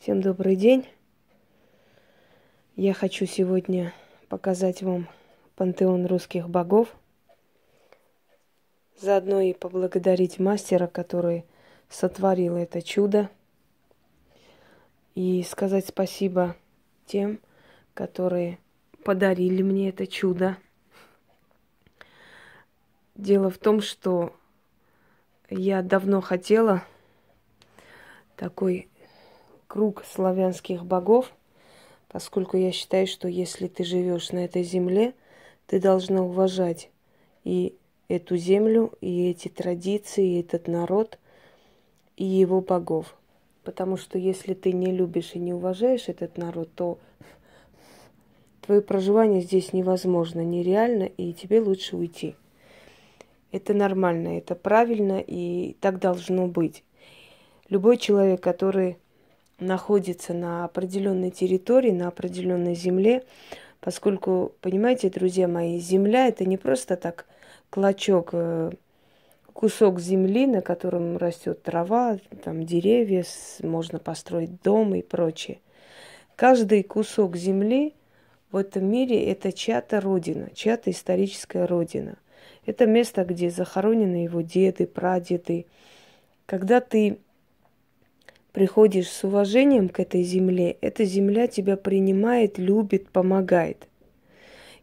Всем добрый день. Я хочу сегодня показать вам пантеон русских богов. Заодно и поблагодарить мастера, который сотворил это чудо. И сказать спасибо тем, которые подарили мне это чудо. Дело в том, что я давно хотела такой круг славянских богов, поскольку я считаю, что если ты живешь на этой земле, ты должна уважать и эту землю, и эти традиции, и этот народ, и его богов. Потому что если ты не любишь и не уважаешь этот народ, то твое проживание здесь невозможно, нереально, и тебе лучше уйти. Это нормально, это правильно, и так должно быть. Любой человек, который находится на определенной территории, на определенной земле, поскольку, понимаете, друзья мои, земля это не просто так клочок, э, кусок земли, на котором растет трава, там деревья, можно построить дом и прочее. Каждый кусок земли в этом мире это чья-то родина, чья-то историческая родина. Это место, где захоронены его деды, прадеды. Когда ты приходишь с уважением к этой земле, эта земля тебя принимает, любит, помогает.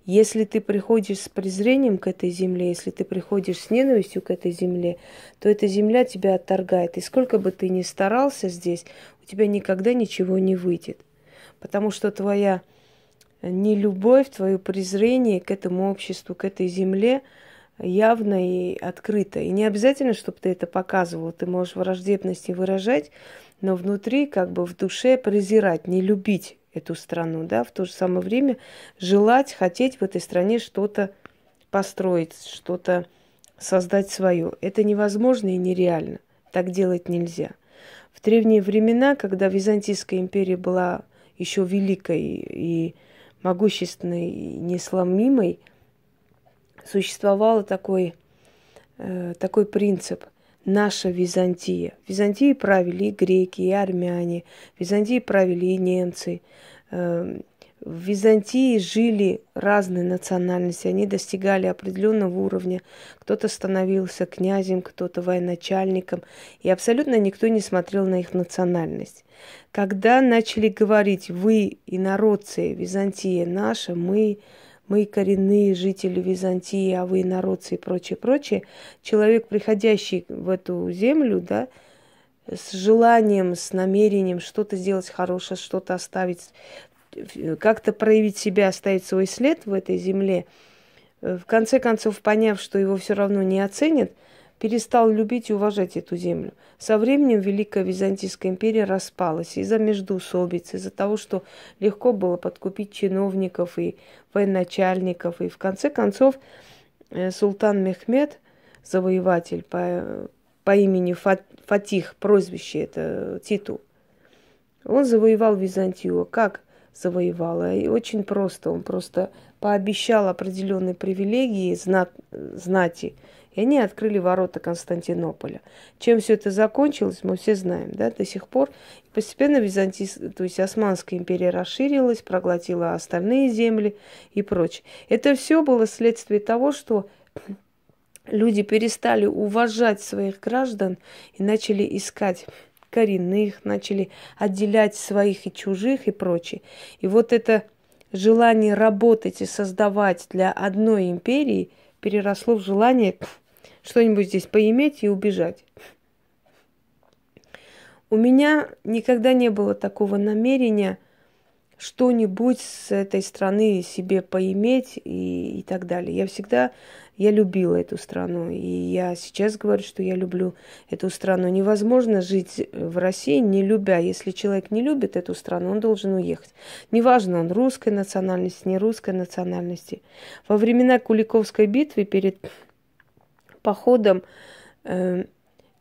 Если ты приходишь с презрением к этой земле, если ты приходишь с ненавистью к этой земле, то эта земля тебя отторгает. И сколько бы ты ни старался здесь, у тебя никогда ничего не выйдет. Потому что твоя нелюбовь, твое презрение к этому обществу, к этой земле – явно и открыто. И не обязательно, чтобы ты это показывал. Ты можешь враждебности выражать, но внутри, как бы в душе презирать, не любить эту страну, да, в то же самое время желать, хотеть в этой стране что-то построить, что-то создать свое. Это невозможно и нереально. Так делать нельзя. В древние времена, когда Византийская империя была еще великой и могущественной, и несломимой, существовал такой, э, такой принцип – наша Византия. Византии правили и греки, и армяне, Византии правили и немцы. Э, в Византии жили разные национальности, они достигали определенного уровня. Кто-то становился князем, кто-то военачальником, и абсолютно никто не смотрел на их национальность. Когда начали говорить «вы, инородцы, Византия наша, мы мы коренные жители Византии, а вы народцы и прочее, прочее, человек, приходящий в эту землю, да, с желанием, с намерением что-то сделать хорошее, что-то оставить, как-то проявить себя, оставить свой след в этой земле, в конце концов, поняв, что его все равно не оценят – перестал любить и уважать эту землю. Со временем Великая Византийская империя распалась из-за междоусобиц, из-за того, что легко было подкупить чиновников и военачальников. И в конце концов э, султан Мехмед, завоеватель по, по имени Фатих, прозвище это титул, он завоевал Византию. Как завоевал? И очень просто. Он просто пообещал определенные привилегии знат, знати – и они открыли ворота Константинополя. Чем все это закончилось, мы все знаем, да, до сих пор. Постепенно Византий, то есть Османская империя расширилась, проглотила остальные земли и прочее. Это все было следствие того, что люди перестали уважать своих граждан и начали искать коренных, начали отделять своих и чужих и прочее. И вот это желание работать и создавать для одной империи переросло в желание что-нибудь здесь поиметь и убежать. У меня никогда не было такого намерения что-нибудь с этой страны себе поиметь и, и так далее. Я всегда, я любила эту страну, и я сейчас говорю, что я люблю эту страну. Невозможно жить в России, не любя. Если человек не любит эту страну, он должен уехать. Неважно, он русской национальности, не русской национальности. Во времена Куликовской битвы перед походом э,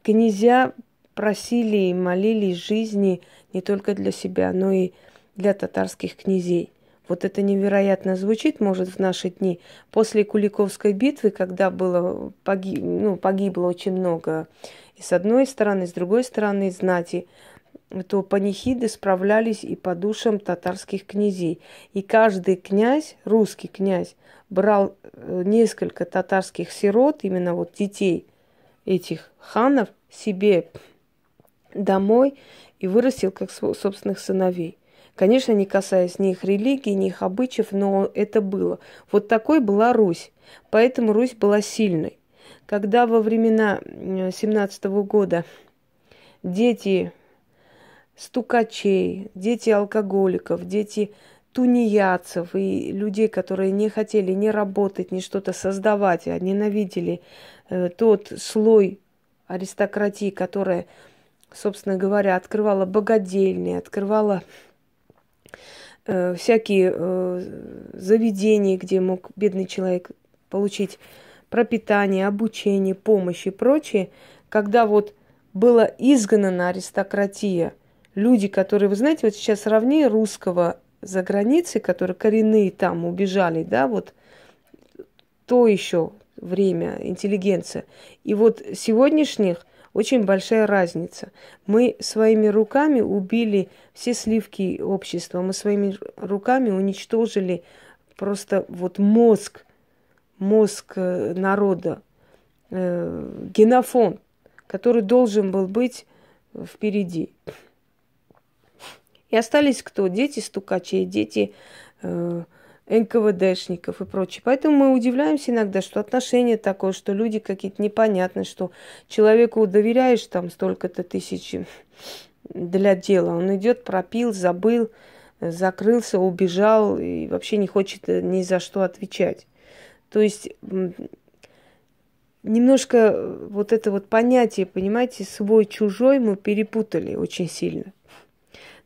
князья просили и молились жизни не только для себя, но и для татарских князей. Вот это невероятно звучит, может, в наши дни. После Куликовской битвы, когда было, погиб, ну, погибло очень много и с одной стороны, и с другой стороны знати, то панихиды справлялись и по душам татарских князей. И каждый князь, русский князь, брал э, несколько татарских сирот, именно вот детей этих ханов, себе домой и вырастил как собственных сыновей. Конечно, не касаясь ни их религии, ни их обычаев, но это было. Вот такой была Русь. Поэтому Русь была сильной. Когда во времена 17 года дети стукачей, дети алкоголиков, дети тунеядцев и людей, которые не хотели ни работать, ни что-то создавать, а ненавидели э, тот слой аристократии, которая, собственно говоря, открывала богадельни, открывала э, всякие э, заведения, где мог бедный человек получить пропитание, обучение, помощь и прочее, когда вот была изгнана аристократия – люди, которые, вы знаете, вот сейчас равни русского за границей, которые коренные там убежали, да, вот то еще время, интеллигенция. И вот сегодняшних очень большая разница. Мы своими руками убили все сливки общества, мы своими руками уничтожили просто вот мозг, мозг э, народа, э, генофон, который должен был быть впереди. И остались кто? Дети стукачей, дети э, НКВДшников и прочее. Поэтому мы удивляемся иногда, что отношение такое, что люди какие-то непонятные, что человеку доверяешь там столько-то тысяч для дела. Он идет, пропил, забыл, закрылся, убежал и вообще не хочет ни за что отвечать. То есть немножко вот это вот понятие, понимаете, свой-чужой мы перепутали очень сильно.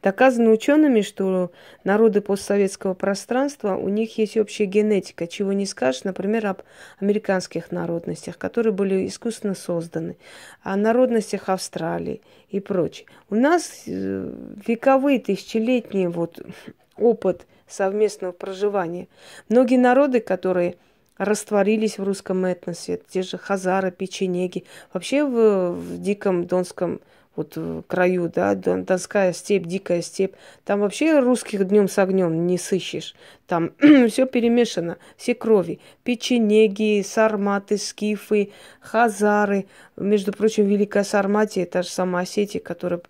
Доказано учеными, что народы постсоветского пространства, у них есть общая генетика, чего не скажешь, например, об американских народностях, которые были искусственно созданы, о народностях Австралии и прочее. У нас э, вековые, тысячелетний вот опыт совместного проживания. Многие народы, которые растворились в русском этносе, те же хазары, печенеги, вообще в, в диком донском вот в краю, да, Донская степь, дикая степь. Там вообще русских днем с огнем не сыщешь. Там все перемешано, все крови. Печенеги, сарматы, скифы, хазары. Между прочим, Великая Сарматия, та же самая Осетия, которая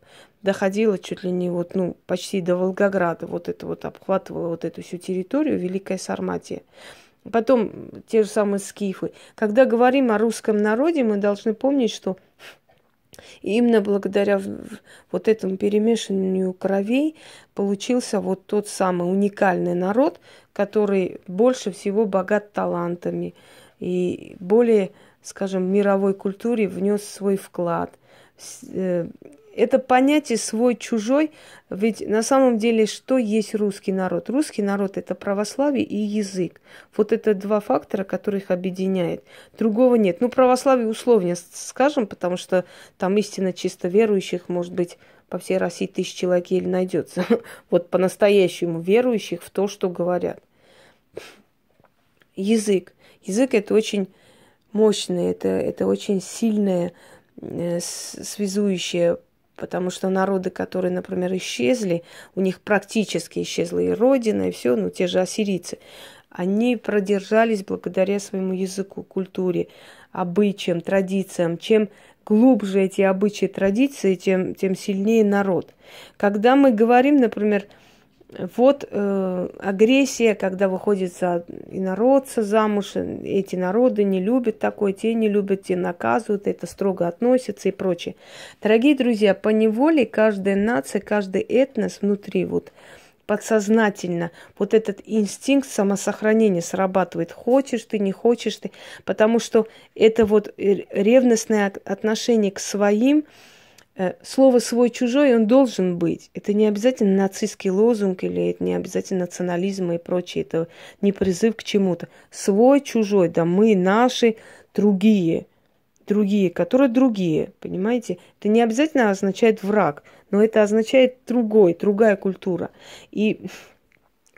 доходила чуть ли не вот, ну, почти до Волгограда, вот это вот обхватывала вот эту всю территорию, Великая Сарматия. Потом те же самые скифы. Когда говорим о русском народе, мы должны помнить, что и именно благодаря вот этому перемешиванию кровей получился вот тот самый уникальный народ, который больше всего богат талантами и более, скажем, мировой культуре внес свой вклад. Это понятие свой-чужой, ведь на самом деле что есть русский народ? Русский народ – это православие и язык. Вот это два фактора, которые их объединяет. Другого нет. Ну, православие условно скажем, потому что там истинно чисто верующих, может быть, по всей России тысяч человек или найдется. Вот по-настоящему верующих в то, что говорят. Язык. Язык – это очень мощное, это, это очень сильное, э, связующее потому что народы, которые, например, исчезли, у них практически исчезла и родина, и все, ну, те же ассирийцы, они продержались благодаря своему языку, культуре, обычаям, традициям. Чем глубже эти обычаи, традиции, тем, тем сильнее народ. Когда мы говорим, например, вот э, агрессия, когда выходит за инородца замуж, эти народы не любят такое, те не любят, те наказывают, это строго относятся и прочее. Дорогие друзья, по неволе каждая нация, каждый этнос внутри вот подсознательно вот этот инстинкт самосохранения срабатывает. Хочешь ты, не хочешь ты, потому что это вот ревностное отношение к своим – Э, слово свой-чужой, он должен быть. Это не обязательно нацистский лозунг или это не обязательно национализм и прочее. Это не призыв к чему-то. Свой-чужой, да мы, наши, другие. Другие, которые другие, понимаете? Это не обязательно означает враг, но это означает другой, другая культура. И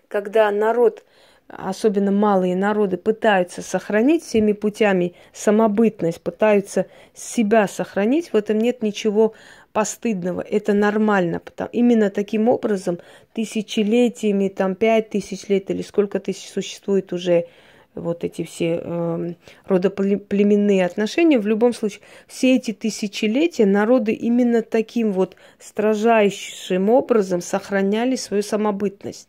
когда народ особенно малые народы, пытаются сохранить всеми путями самобытность, пытаются себя сохранить, в этом нет ничего постыдного, это нормально. Потому, именно таким образом тысячелетиями, там пять тысяч лет или сколько тысяч существует уже вот эти все э, родоплеменные отношения, в любом случае, все эти тысячелетия народы именно таким вот строжайшим образом сохраняли свою самобытность.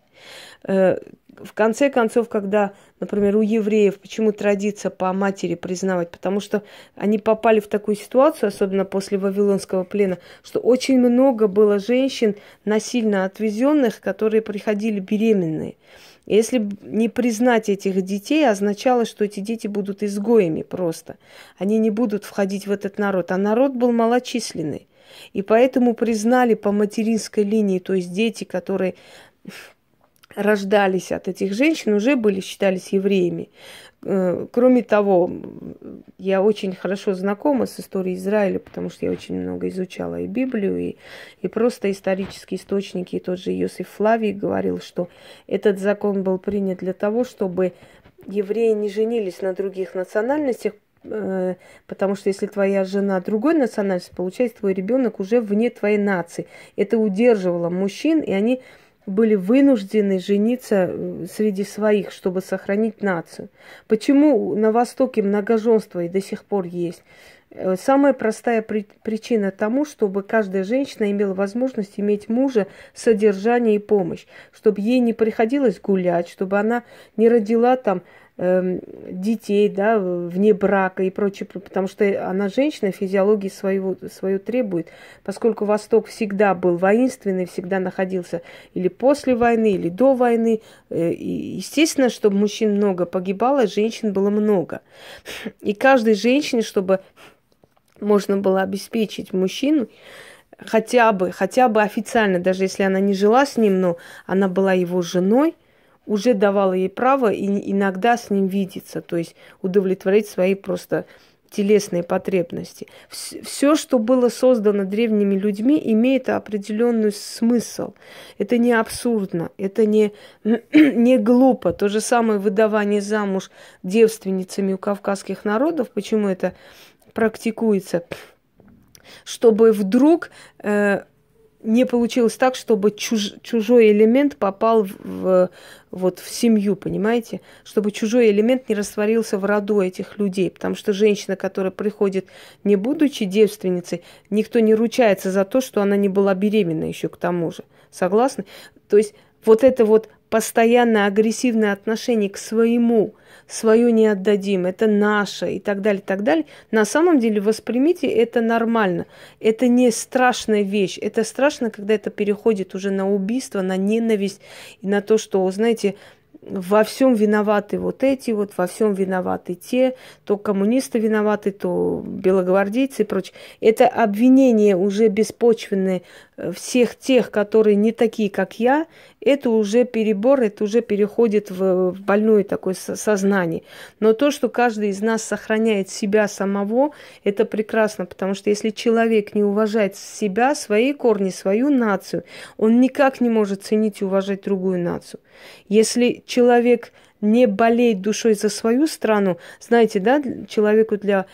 Э, в конце концов, когда, например, у евреев, почему традиция по матери признавать? Потому что они попали в такую ситуацию, особенно после Вавилонского плена, что очень много было женщин насильно отвезенных, которые приходили беременные. Если не признать этих детей, означало, что эти дети будут изгоями просто. Они не будут входить в этот народ. А народ был малочисленный. И поэтому признали по материнской линии, то есть дети, которые рождались от этих женщин, уже были, считались евреями. Э, кроме того, я очень хорошо знакома с историей Израиля, потому что я очень много изучала и Библию, и, и просто исторические источники. И тот же Иосиф Флавий говорил, что этот закон был принят для того, чтобы евреи не женились на других национальностях, э, потому что если твоя жена другой национальности, получается, твой ребенок уже вне твоей нации. Это удерживало мужчин, и они были вынуждены жениться э, среди своих, чтобы сохранить нацию. Почему на Востоке многоженство и до сих пор есть? Э, самая простая при- причина тому, чтобы каждая женщина имела возможность иметь мужа, содержание и помощь, чтобы ей не приходилось гулять, чтобы она не родила там детей, да, вне брака и прочее, потому что она женщина, физиологии своего, свою требует, поскольку Восток всегда был воинственный, всегда находился или после войны, или до войны. Э, и естественно, чтобы мужчин много погибало, женщин было много. И каждой женщине, чтобы можно было обеспечить мужчину, хотя бы, хотя бы официально, даже если она не жила с ним, но она была его женой, уже давала ей право и иногда с ним видеться, то есть удовлетворить свои просто телесные потребности. Все, что было создано древними людьми, имеет определенный смысл. Это не абсурдно, это не, не глупо. То же самое выдавание замуж девственницами у кавказских народов. Почему это практикуется? Чтобы вдруг э, не получилось так, чтобы чуж, чужой элемент попал в, вот, в семью, понимаете? Чтобы чужой элемент не растворился в роду этих людей. Потому что женщина, которая приходит, не будучи девственницей, никто не ручается за то, что она не была беременна еще к тому же. Согласны? То есть вот это вот постоянное агрессивное отношение к своему, свое не отдадим, это наше и так далее, и так далее, на самом деле воспримите это нормально. Это не страшная вещь. Это страшно, когда это переходит уже на убийство, на ненависть и на то, что, знаете, во всем виноваты вот эти, вот во всем виноваты те, то коммунисты виноваты, то белогвардейцы и прочее. Это обвинение уже беспочвенное э, всех тех, которые не такие, как я, это уже перебор, это уже переходит в больное такое сознание. Но то, что каждый из нас сохраняет себя самого, это прекрасно, потому что если человек не уважает себя, свои корни, свою нацию, он никак не может ценить и уважать другую нацию. Если человек не болеет душой за свою страну, знаете, да, человеку для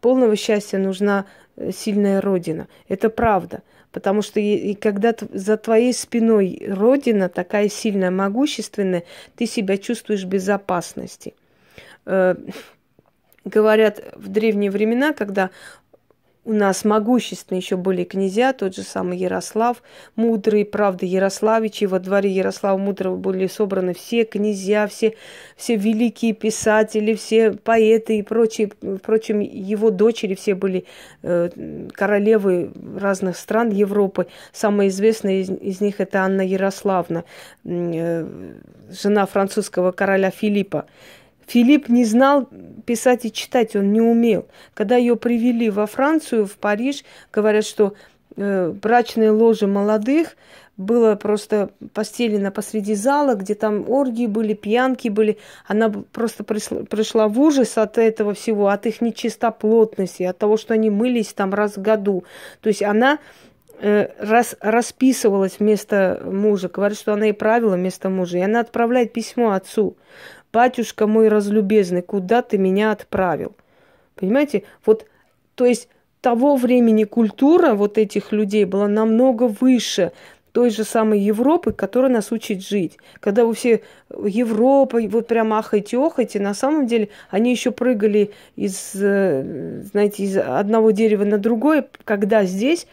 полного счастья нужна э, сильная родина. Это правда. Потому что и, и когда за твоей спиной родина такая сильная, могущественная, ты себя чувствуешь в безопасности. Э, говорят, в древние времена, когда у нас могущественные еще были князья, тот же самый Ярослав Мудрый, правда, Ярославичи, во дворе Ярослава Мудрого были собраны все князья, все, все великие писатели, все поэты и прочие, впрочем, его дочери все были э, королевы разных стран Европы. Самая известная из, из них это Анна Ярославна, э, жена французского короля Филиппа. Филипп не знал писать и читать, он не умел. Когда ее привели во Францию, в Париж, говорят, что э, брачные ложи молодых было просто постелено посреди зала, где там оргии были, пьянки были. Она просто пришла, пришла в ужас от этого всего, от их нечистоплотности, от того, что они мылись там раз в году. То есть она э, рас, расписывалась вместо мужа, говорит, что она и правила вместо мужа. И она отправляет письмо отцу. «Батюшка мой разлюбезный, куда ты меня отправил?» Понимаете? Вот, то есть того времени культура вот этих людей была намного выше той же самой Европы, которая нас учит жить. Когда вы все Европа, вот прям ахайте, охайте, на самом деле они еще прыгали из, э, знаете, из одного дерева на другое, когда здесь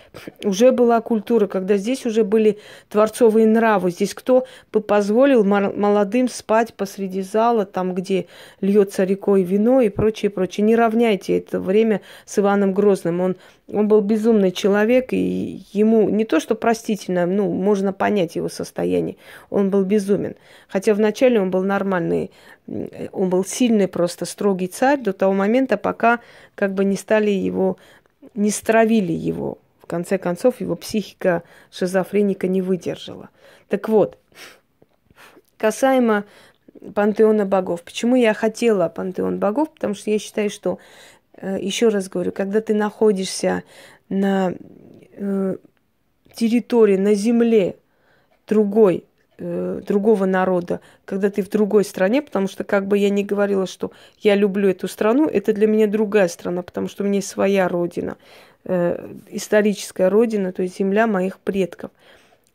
уже была культура, когда здесь уже были творцовые нравы. Здесь кто бы позволил молодым спать посреди зала, там, где льется рекой вино и прочее, прочее. Не равняйте это время с Иваном Грозным. Он, он был безумный человек, и ему не то, что простительно, ну, можно понять его состояние. Он был безумен. Хотя вначале он был нормальный, он был сильный, просто строгий царь до того момента, пока как бы не стали его, не стравили его. В конце концов, его психика шизофреника не выдержала. Так вот, касаемо пантеона богов. Почему я хотела пантеон богов? Потому что я считаю, что, еще раз говорю, когда ты находишься на э, территории, на земле другой э, другого народа, когда ты в другой стране, потому что как бы я ни говорила, что я люблю эту страну, это для меня другая страна, потому что у меня есть своя родина, э, историческая родина, то есть земля моих предков.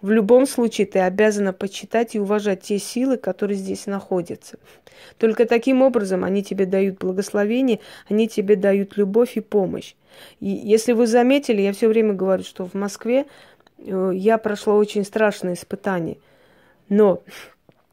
В любом случае ты обязана почитать и уважать те силы, которые здесь находятся. Только таким образом они тебе дают благословение, они тебе дают любовь и помощь. И если вы заметили, я все время говорю, что в Москве э, я прошла очень страшное испытание – но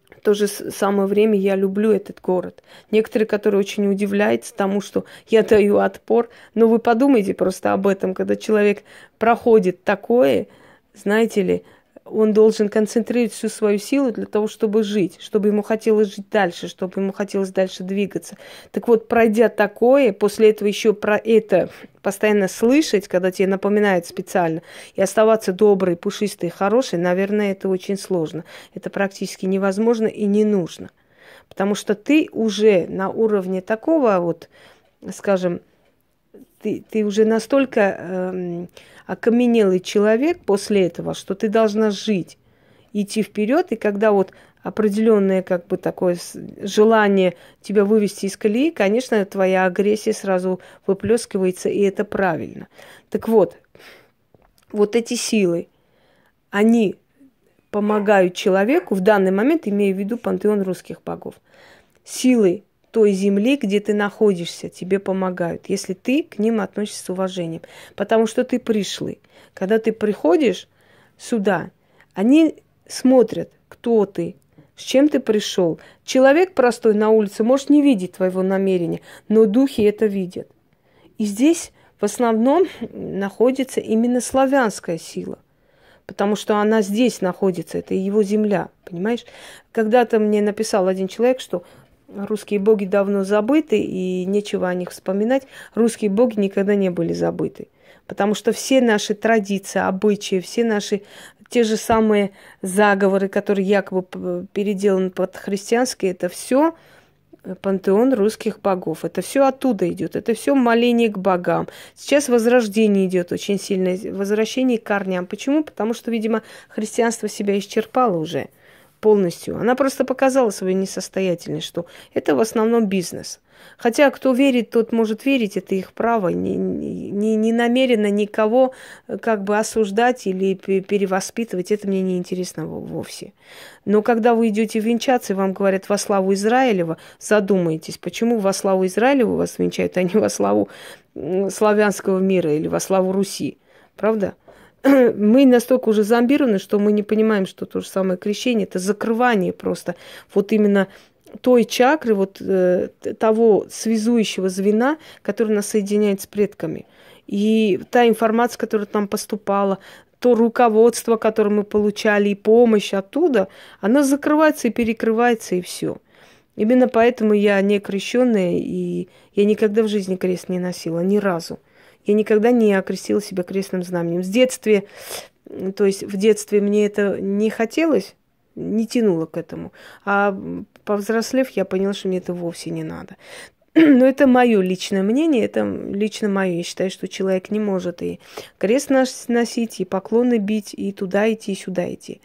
в то же самое время я люблю этот город. Некоторые, которые очень удивляются тому, что я даю отпор. Но вы подумайте просто об этом, когда человек проходит такое, знаете ли, он должен концентрировать всю свою силу для того, чтобы жить, чтобы ему хотелось жить дальше, чтобы ему хотелось дальше двигаться. Так вот, пройдя такое, после этого еще про это постоянно слышать, когда тебе напоминают специально, и оставаться доброй, пушистой, хорошей, наверное, это очень сложно. Это практически невозможно и не нужно. Потому что ты уже на уровне такого вот, скажем, ты, ты уже настолько эм, окаменелый человек после этого, что ты должна жить, идти вперед, и когда вот определенное как бы такое желание тебя вывести из колеи, конечно, твоя агрессия сразу выплескивается, и это правильно. Так вот, вот эти силы, они помогают человеку в данный момент, имея в виду пантеон русских богов. Силы той земли, где ты находишься, тебе помогают, если ты к ним относишься с уважением. Потому что ты пришлый. Когда ты приходишь сюда, они смотрят, кто ты, с чем ты пришел. Человек простой на улице может не видеть твоего намерения, но духи это видят. И здесь в основном находится именно славянская сила потому что она здесь находится, это его земля, понимаешь? Когда-то мне написал один человек, что Русские боги давно забыты, и нечего о них вспоминать. Русские боги никогда не были забыты. Потому что все наши традиции, обычаи, все наши те же самые заговоры, которые якобы переделаны под христианские, это все пантеон русских богов. Это все оттуда идет. Это все моление к богам. Сейчас возрождение идет очень сильное, возвращение к корням. Почему? Потому что, видимо, христианство себя исчерпало уже полностью. Она просто показала свою несостоятельность, что это в основном бизнес. Хотя кто верит, тот может верить, это их право. Не, не, не намеренно никого э, как бы осуждать или перевоспитывать, это мне не интересно вовсе. Но когда вы идете венчаться, и вам говорят во славу Израилева, задумайтесь, почему во славу Израилева вас венчают, а не во славу славянского мира или во славу Руси. Правда? мы настолько уже зомбированы, что мы не понимаем, что то же самое крещение, это закрывание просто вот именно той чакры, вот э, того связующего звена, который нас соединяет с предками. И та информация, которая там поступала, то руководство, которое мы получали, и помощь оттуда, она закрывается и перекрывается, и все. Именно поэтому я не крещенная, и я никогда в жизни крест не носила, ни разу. Я никогда не окрестила себя крестным знаменем. С детства, то есть в детстве мне это не хотелось, не тянуло к этому. А повзрослев, я поняла, что мне это вовсе не надо. Но это мое личное мнение, это лично мое. Я считаю, что человек не может и крест носить, и поклоны бить, и туда идти, и сюда идти.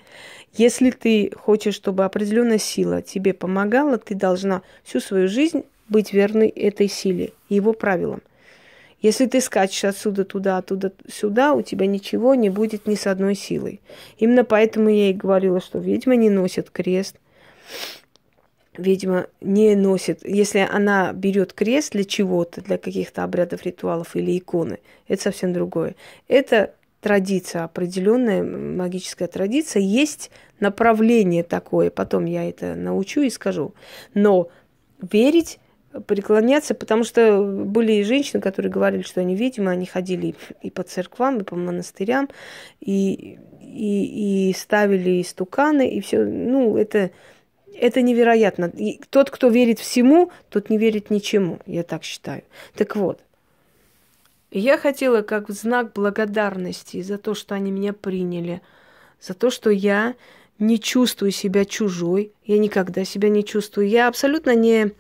Если ты хочешь, чтобы определенная сила тебе помогала, ты должна всю свою жизнь быть верной этой силе, его правилам. Если ты скачешь отсюда туда, оттуда сюда, у тебя ничего не будет ни с одной силой. Именно поэтому я и говорила, что ведьма не носит крест. Ведьма не носит, если она берет крест для чего-то, для каких-то обрядов, ритуалов или иконы, это совсем другое. Это традиция, определенная магическая традиция, есть направление такое, потом я это научу и скажу. Но верить преклоняться, потому что были и женщины, которые говорили, что они видимо, они ходили и по церквам, и по монастырям, и, и, и ставили истуканы, и все. Ну, это, это невероятно. И тот, кто верит всему, тот не верит ничему, я так считаю. Так вот, я хотела как в знак благодарности за то, что они меня приняли, за то, что я не чувствую себя чужой, я никогда себя не чувствую. Я абсолютно не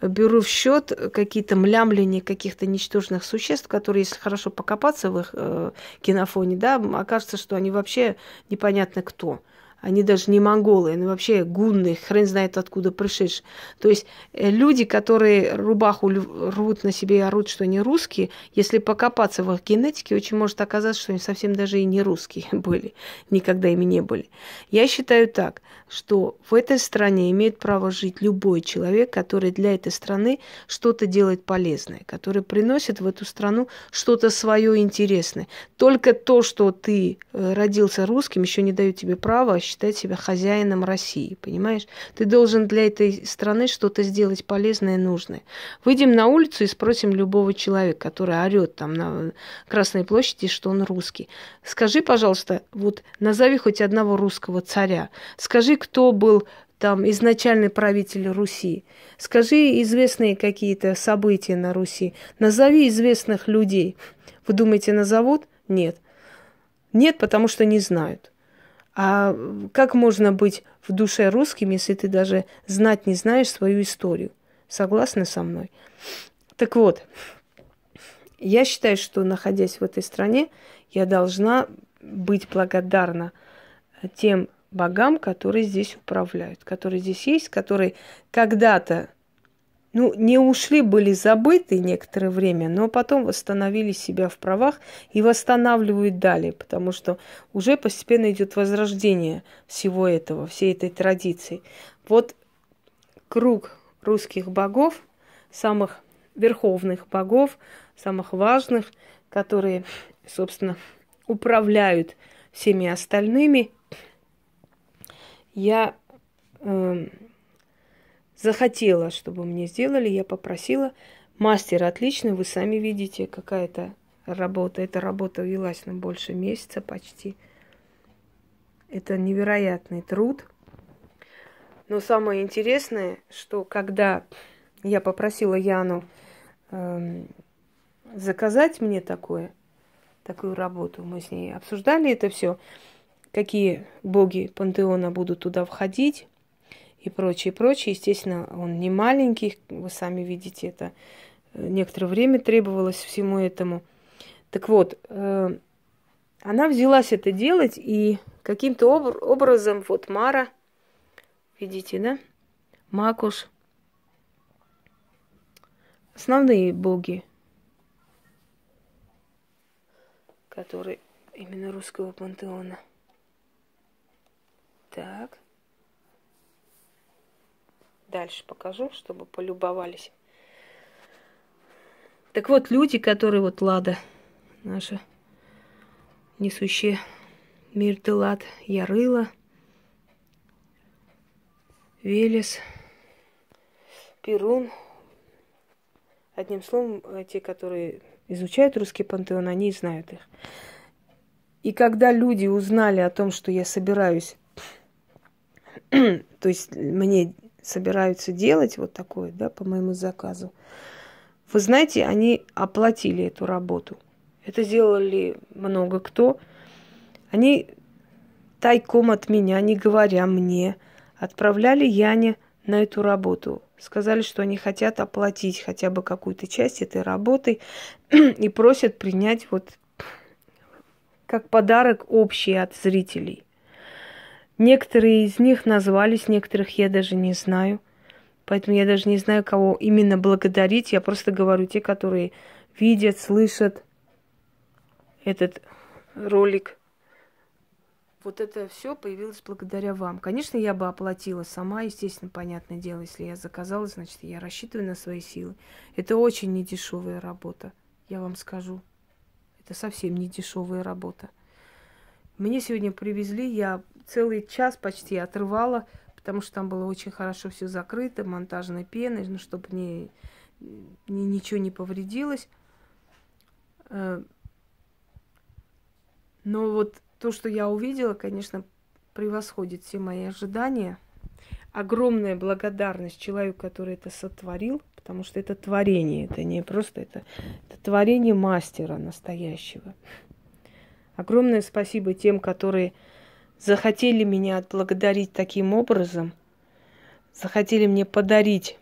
беру в счет какие-то млямления каких-то ничтожных существ, которые, если хорошо покопаться в их э, кинофоне, да, окажется, что они вообще непонятно кто. Они даже не монголы, они вообще гунны, хрен знает откуда пришедшие. То есть э, люди, которые рубаху рвут на себе и орут, что они русские, если покопаться в их генетике, очень может оказаться, что они совсем даже и не русские были, никогда ими не были. Я считаю так, что в этой стране имеет право жить любой человек, который для этой страны что-то делает полезное, который приносит в эту страну что-то свое интересное. Только то, что ты э, родился русским, еще не дает тебе права считать себя хозяином России, понимаешь? Ты должен для этой страны что-то сделать полезное и нужное. Выйдем на улицу и спросим любого человека, который орет там на Красной площади, что он русский. Скажи, пожалуйста, вот назови хоть одного русского царя. Скажи, кто был там изначальный правитель Руси. Скажи известные какие-то события на Руси. Назови известных людей. Вы думаете, назовут? Нет. Нет, потому что не знают. А как можно быть в душе русским, если ты даже знать не знаешь свою историю? Согласны со мной? Так вот, я считаю, что находясь в этой стране, я должна быть благодарна тем богам, которые здесь управляют, которые здесь есть, которые когда-то ну, не ушли, были забыты некоторое время, но потом восстановили себя в правах и восстанавливают далее, потому что уже постепенно идет возрождение всего этого, всей этой традиции. Вот круг русских богов, самых верховных богов, самых важных, которые, собственно, управляют всеми остальными, я э, захотела, чтобы мне сделали, я попросила. Мастер отличный, вы сами видите, какая-то работа. Эта работа велась на больше месяца почти. Это невероятный труд. Но самое интересное, что когда я попросила Яну э, заказать мне такое, такую работу, мы с ней обсуждали это все, какие боги пантеона будут туда входить, и прочее, прочее. Естественно, он не маленький, вы сами видите, это некоторое время требовалось всему этому. Так вот, э, она взялась это делать, и каким-то об- образом вот Мара, видите, да, Макуш, основные боги, которые именно русского пантеона. Так. Дальше покажу, чтобы полюбовались. Так вот, люди, которые вот Лада, наша несущая мир ты лад, Ярыла, Велес, Перун. Одним словом, те, которые изучают русский пантеон, они знают их. И когда люди узнали о том, что я собираюсь, то есть мне собираются делать вот такое, да, по моему заказу, вы знаете, они оплатили эту работу. Это сделали много кто. Они тайком от меня, не говоря мне, отправляли Яне на эту работу сказали, что они хотят оплатить хотя бы какую-то часть этой работы и просят принять вот как подарок общий от зрителей. Некоторые из них назвались, некоторых я даже не знаю. Поэтому я даже не знаю, кого именно благодарить. Я просто говорю те, которые видят, слышат этот ролик. Вот это все появилось благодаря вам. Конечно, я бы оплатила сама, естественно, понятное дело, если я заказала, значит, я рассчитываю на свои силы. Это очень недешевая работа, я вам скажу. Это совсем не дешевая работа. Мне сегодня привезли, я целый час почти отрывала, потому что там было очень хорошо все закрыто, монтажной пеной, ну, чтобы не, не, ничего не повредилось. Э, но вот то, что я увидела, конечно, превосходит все мои ожидания. Огромная благодарность человеку, который это сотворил, потому что это творение, это не просто это, это творение мастера настоящего. Огромное спасибо тем, которые захотели меня отблагодарить таким образом, захотели мне подарить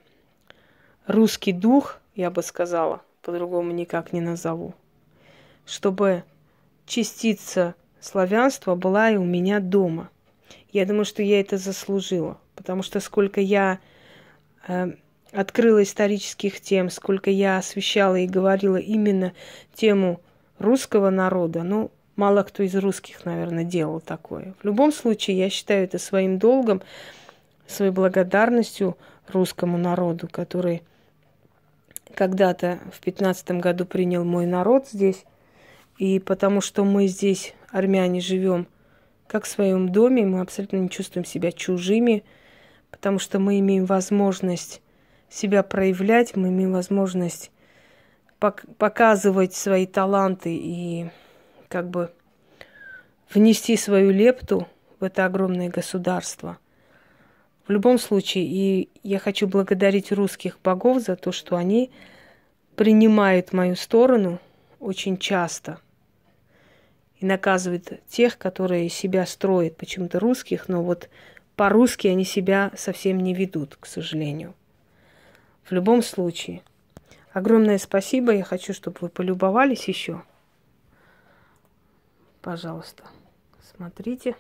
русский дух, я бы сказала, по-другому никак не назову, чтобы частица славянства была и у меня дома. Я думаю, что я это заслужила, потому что сколько я э, открыла исторических тем, сколько я освещала и говорила именно тему русского народа, ну, мало кто из русских, наверное, делал такое. В любом случае, я считаю это своим долгом, своей благодарностью русскому народу, который когда-то в пятнадцатом году принял мой народ здесь, и потому что мы здесь, армяне, живем как в своем доме, мы абсолютно не чувствуем себя чужими, потому что мы имеем возможность себя проявлять, мы имеем возможность пок- показывать свои таланты и как бы внести свою лепту в это огромное государство. В любом случае, и я хочу благодарить русских богов за то, что они принимают мою сторону очень часто – и наказывает тех, которые себя строят, почему-то русских, но вот по-русски они себя совсем не ведут, к сожалению. В любом случае, огромное спасибо. Я хочу, чтобы вы полюбовались еще. Пожалуйста, смотрите.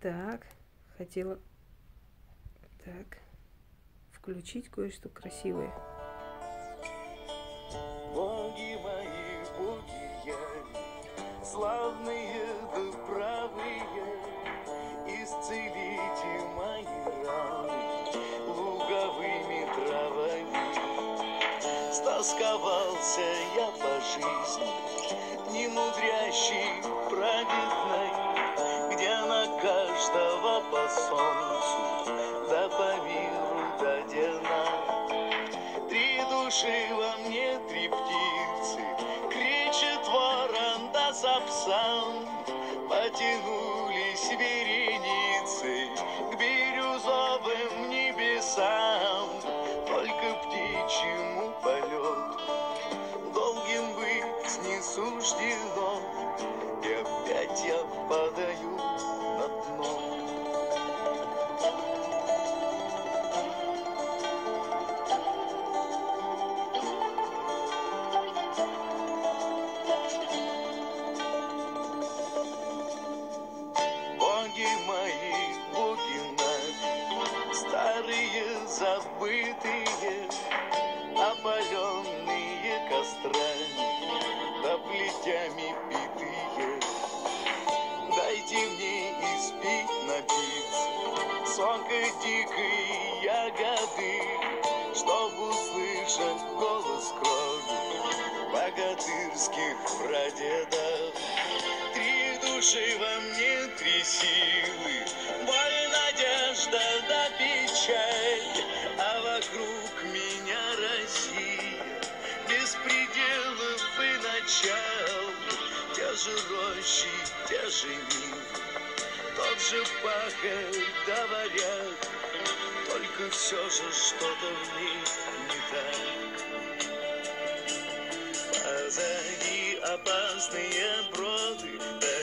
Так, хотела так, включить кое-что красивое. Боги мои, боги я, славные Стосковался я по жизни, немудрящий, праведной, где на каждого по солнцу по миру дадена. Три души во мне, три птицы, кричит ворон да сапсан. Потянулись сока дикой ягоды, Чтоб услышать голос крови богатырских прадедов. Три души во мне, три силы, боль, надежда да печаль, а вокруг меня Россия, без пределов и начал, те же рощи, те же нивы, тот же пахарь, говорят, только все же что-то в них не так. Позади опасные броды, до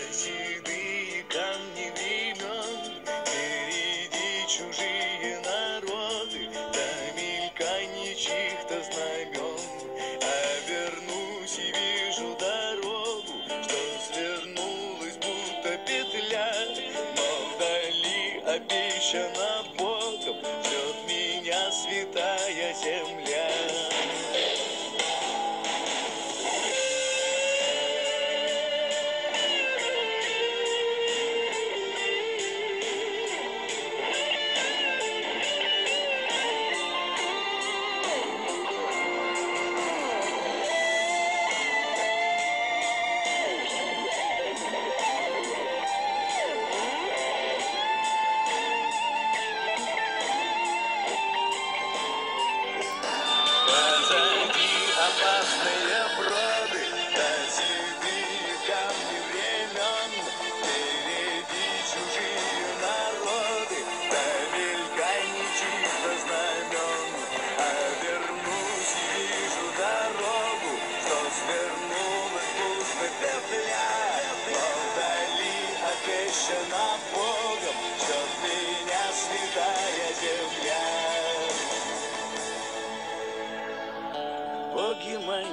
Боги мои,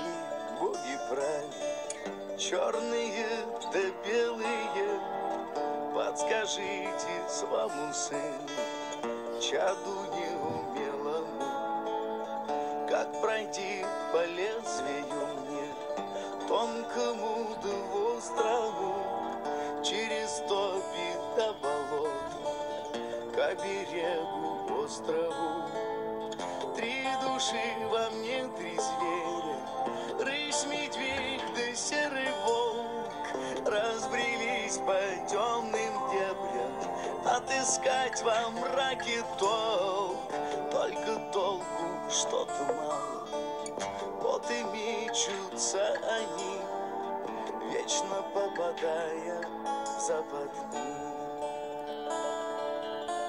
боги правы, черные да белые, подскажите своему сыну, чаду неумелому, как пройти по лезвию мне, тонкому да острому, через топи до болот, к оберегу острову. Три души во мне по темным дебрям, Отыскать во мраке толк, Только толку что-то мало. Вот и мечутся они, Вечно попадая в западни.